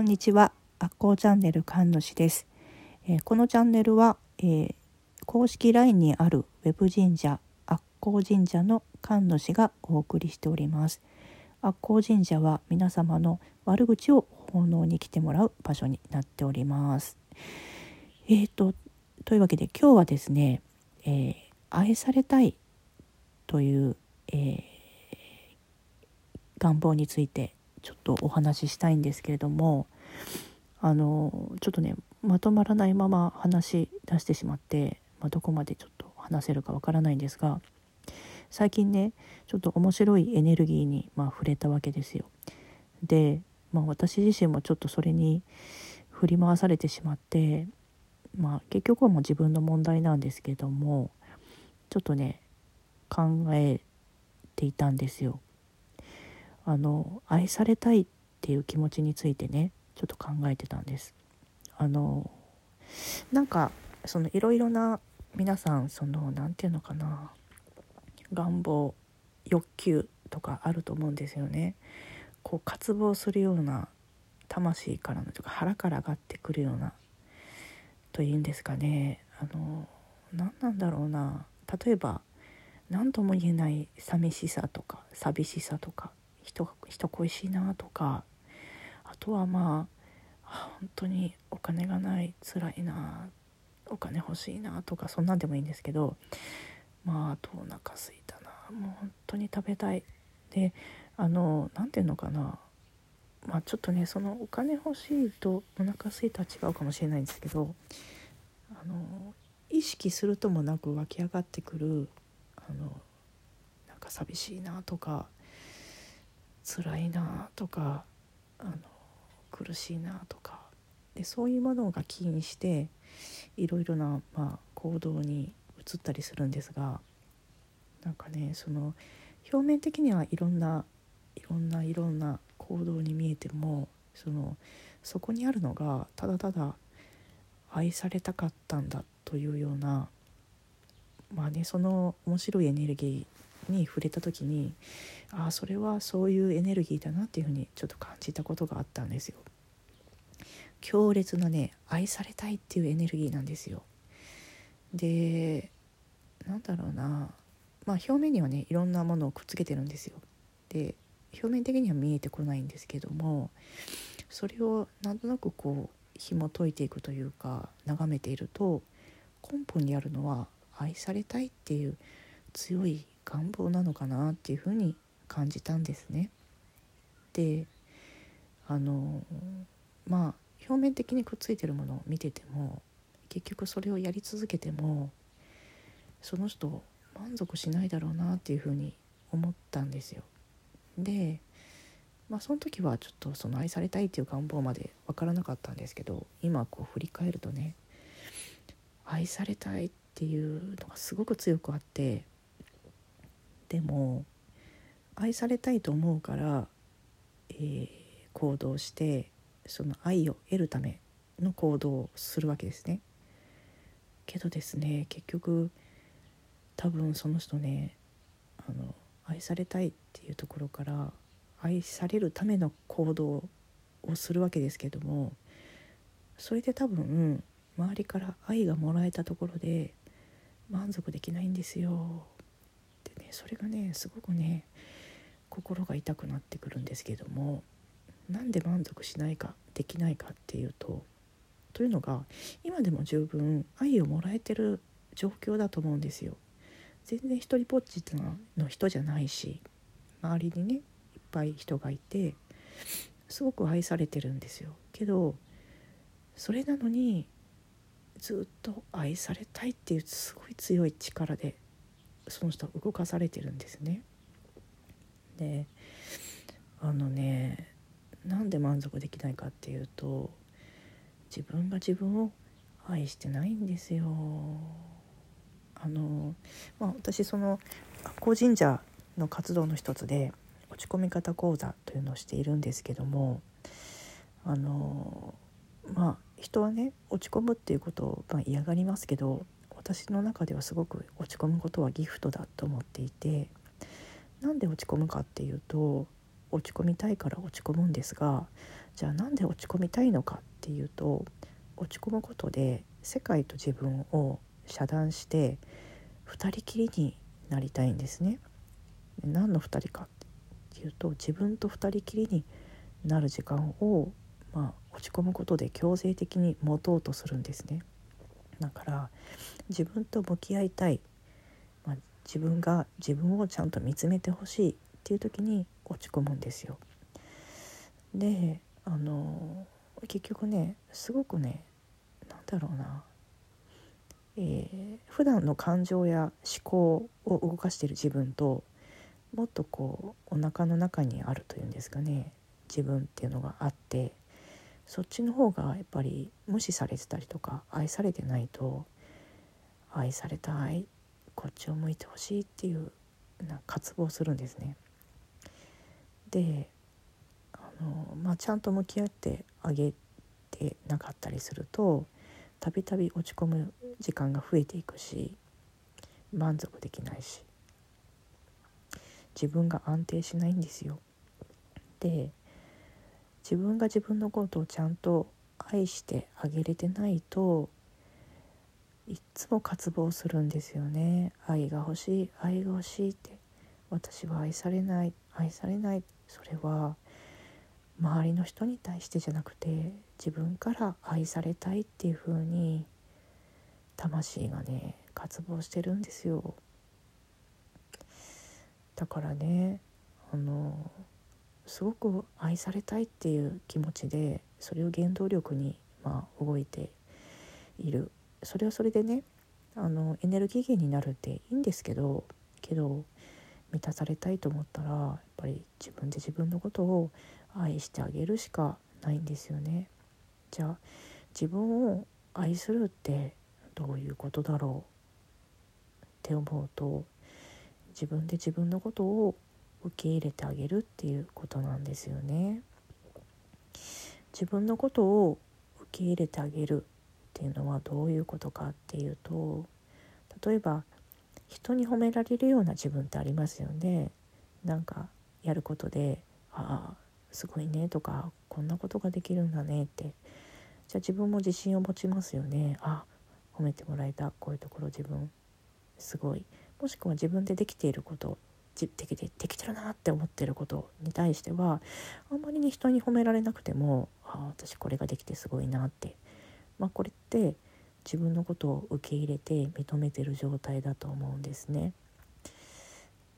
こんにちは、アッコーチャンネル神主です、えー、このチャンネルは、えー、公式 LINE にあるウェブ神社アッコー神社の神主がお送りしております。アッコー神社は皆様の悪口を奉納に来てもらう場所になっております。えーと、というわけで今日はですね、えー、愛されたいという、え、願望についてちょっとお話ししたいんですけれどもあのちょっとねまとまらないまま話し出してしまって、まあ、どこまでちょっと話せるかわからないんですが最近ねちょっと面白いエネルギーに、まあ、触れたわけですよ。で、まあ、私自身もちょっとそれに振り回されてしまって、まあ、結局はもう自分の問題なんですけどもちょっとね考えていたんですよ。あの愛されたいっていう気持ちについてねちょっと考えてたんです。あのなんかそのいろいろな皆さんその何て言うのかな願望欲求とかあると思うんですよね。こう渇望するような魂からのとか腹から上がってくるようなというんですかねあの何なんだろうな例えば何とも言えない寂しさとか寂しさとか人人恋しいなとかあとはまあ本当にお金がない辛いなお金欲しいなとかそんなんでもいいんですけどまああとお腹すいたなもう本当に食べたい。であの何て言うのかなまあちょっとねそのお金欲しいとお腹すいたは違うかもしれないんですけどあの意識するともなく湧き上がってくるあのなんか寂しいなとか辛いなとかあの苦しいなとか。でそういうものが起因していろいろな、まあ、行動に移ったりするんですがなんかねその表面的にはいろんないろんないろんな行動に見えてもそのそこにあるのがただただ愛されたかったんだというようなまあねその面白いエネルギーに触れた時にああそれはそういうエネルギーだなっていうふうにちょっと感じたことがあったんですよ。強烈なね愛されたいっていうエネルギーなんですよ。でなんだろうなまあ表面にはねいろんなものをくっつけてるんですよ。で表面的には見えてこないんですけどもそれをなんとなくこう紐解いていくというか眺めていると根本にあるのは愛されたいっていう強い願望なのかなっていうふうに感じたんですね。であのまあ表面的にくっついてるものを見てても結局それをやり続けてもその人満足しないだろうなっていうふうに思ったんですよ。でまあその時はちょっとその愛されたいっていう願望まで分からなかったんですけど今こう振り返るとね愛されたいっていうのがすごく強くあってでも愛されたいと思うから、えー、行動してその愛を得るための行動をするわけですね。けどですね結局多分その人ねあの愛されたいっていうところから愛されるための行動をするわけですけどもそれで多分周りから愛がもらえたところで満足できないんですよそれがねすごくね心が痛くなってくるんですけどもなんで満足しないかできないかっていうとというのが今でも十分愛をもらえてる状況だと思うんですよ。全然一人ぼっちの人じゃないし周りにねいっぱい人がいてすごく愛されてるんですよ。けどそれなのにずっと愛されたいっていうすごい強い力でその人は動かされてるんですね。であのねなんで満足できないかっていうと自分が自分を愛してないんですよ。あのまあ、私その個神社の活動の一つで落ち込み方講座というのをしているんですけどもあのまあ人はね落ち込むっていうことを、まあ、嫌がりますけど私の中ではすごく落ち込むことはギフトだと思っていてなんで落ち込むかっていうと落ち込みたいから落ち込むんですがじゃあなんで落ち込みたいのかっていうと落ち込むことで世界と自分を遮断して2人きりになりたいんですね。何の2人かっていうと自分と2人きりになる時間を、まあ、落ち込むことで強制的に持とうとするんですね。だから自分と向き合いたい、まあ、自分が自分をちゃんと見つめてほしいっていう時に落ち込むんですよ。であの結局ねすごくね何だろうな、えー、普段の感情や思考を動かしている自分ともっとこうお腹の中にあるというんですかね。自分っていうのがあって。そっちの方がやっぱり無視されてたりとか愛されてないと愛されたいこっちを向いてほしいっていうな渇望するんですね。であの、まあ、ちゃんと向き合ってあげてなかったりするとたびたび落ち込む時間が増えていくし満足できないし自分が安定しないんですよ。で自分が自分のことをちゃんと愛してあげれてないといつも渇望するんですよね。愛が欲しい愛が欲しいって。私は愛されない愛されない。それは周りの人に対してじゃなくて自分から愛されたいっていう風に魂がね渇望してるんですよ。だからねあのすごく愛されたいっていう気持ちでそれを原動力にまあ動いているそれはそれでねあのエネルギー源になるっていいんですけどけど満たされたいと思ったらやっぱり自分で自分のことを愛してあげるしかないんですよね。じゃあ自分を愛するってどういうことだろうって思うと自分で自分のことを受け入れてあげるっていうことなんですよね。自分のことを受け入れてあげるっていうのはどういうことかっていうと例えば人に褒められるような自分ってありますよね。なんかやることで「ああすごいね」とか「こんなことができるんだね」ってじゃあ自分も自信を持ちますよね。あ褒めてもらえたこういうところ自分すごいもしくは自分でできていることできてできてるなって思ってることに対してはあんまりに人に褒められなくてもあ私これができてすごいなって、まあ、これって自分のことを受け入れて認めてる状態だと思うんですね。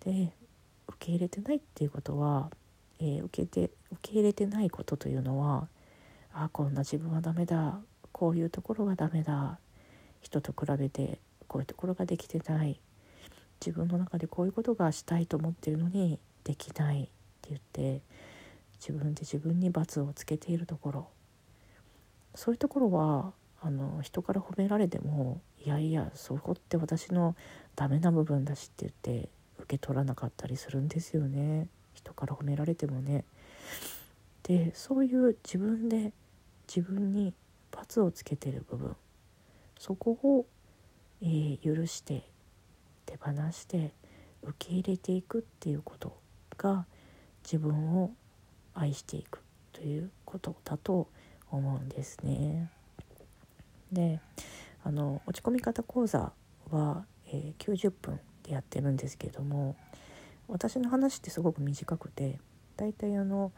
で受け入れてないっていうことは、えー、受けて受け入れてないことというのはあこんな自分はダメだ。こういうところがダメだ。人と比べてこういうところができてない。自分の中でこういうことがしたいと思ってるのにできないって言って自分で自分に罰をつけているところ。そういうところはあの人から褒められてもいやいやそこって私のダメな部分だしって言って受け取らなかったりするんですよね。人から褒められてもね。でそういう自分で自分に罰をつけてる部分。そこを、えー、許して手放して受け入れていくっていうことが自分を愛していくということだと思うんですね。であの落ち込み方講座は、えー、90分でやってるんですけども私の話ってすごく短くて大体あの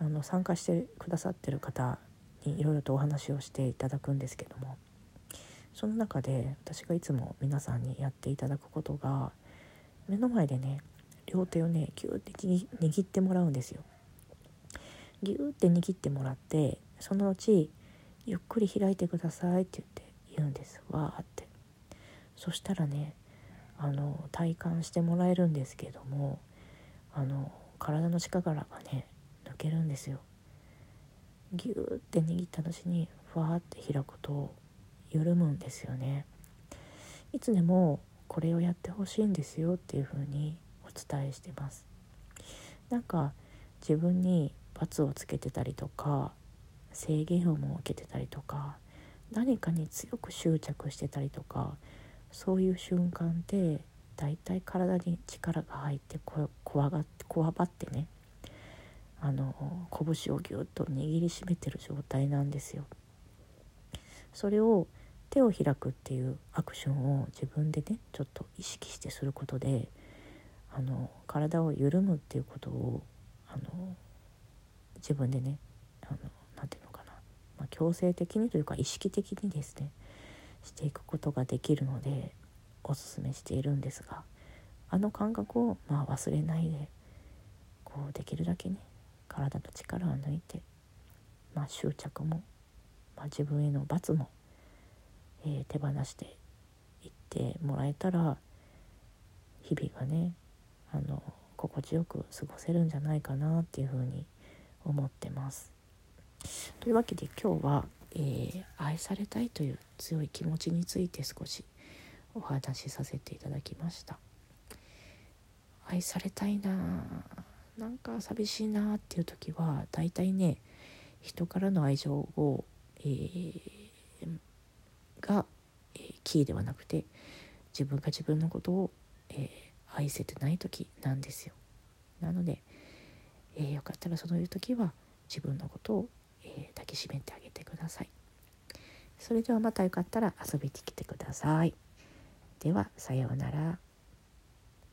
あの参加してくださってる方にいろいろとお話をしていただくんですけどもその中で私がいつも皆さんにやっていただくことが目の前でね両手をねギューって握ってもらうんですよ。ギューって握ってもらってそのうち「ゆっくり開いてください」って言って言うんですわーって。そしたらねあの体感してもらえるんですけれどもあの体の力がね抜けるんですよ。ギューって握った後にふわーって開くと緩むんですよねいつでもこれをやってほしいんですよっていう風にお伝えしてますなんか自分に罰をつけてたりとか制限を設けてたりとか何かに強く執着してたりとかそういう瞬間ってだいたい体に力が入ってこわがってこわばってねあの拳をぎゅっと握りしめてる状態なんですよ。それを手を開くっていうアクションを自分でねちょっと意識してすることであの体を緩むっていうことをあの自分でねあのなていうのかな、まあ、強制的にというか意識的にですねしていくことができるのでおすすめしているんですがあの感覚をまあ忘れないでこうできるだけね体の力を抜いて、まあ、執着も、まあ、自分への罰も、えー、手放していってもらえたら日々がねあの心地よく過ごせるんじゃないかなっていうふうに思ってます。というわけで今日は、えー、愛されたいという強い気持ちについて少しお話しさせていただきました。愛されたいななんか寂しいなっていう時はだいたいね人からの愛情を、えー、が、えー、キーではなくて自分が自分のことを、えー、愛せてない時なんですよ。なので、えー、よかったらそういう時は自分のことを、え抱きしめてあげてください。それではまたよかったら遊びに来てください。ではさようなら。